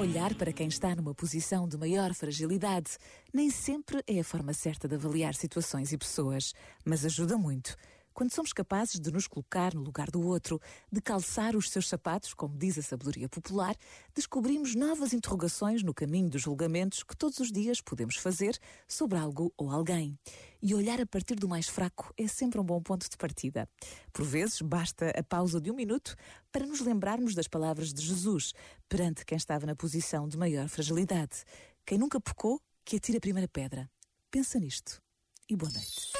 Olhar para quem está numa posição de maior fragilidade nem sempre é a forma certa de avaliar situações e pessoas, mas ajuda muito. Quando somos capazes de nos colocar no lugar do outro, de calçar os seus sapatos, como diz a sabedoria popular, descobrimos novas interrogações no caminho dos julgamentos que todos os dias podemos fazer sobre algo ou alguém. E olhar a partir do mais fraco é sempre um bom ponto de partida. Por vezes, basta a pausa de um minuto para nos lembrarmos das palavras de Jesus perante quem estava na posição de maior fragilidade. Quem nunca pecou, que atire a primeira pedra. Pensa nisto. E boa noite.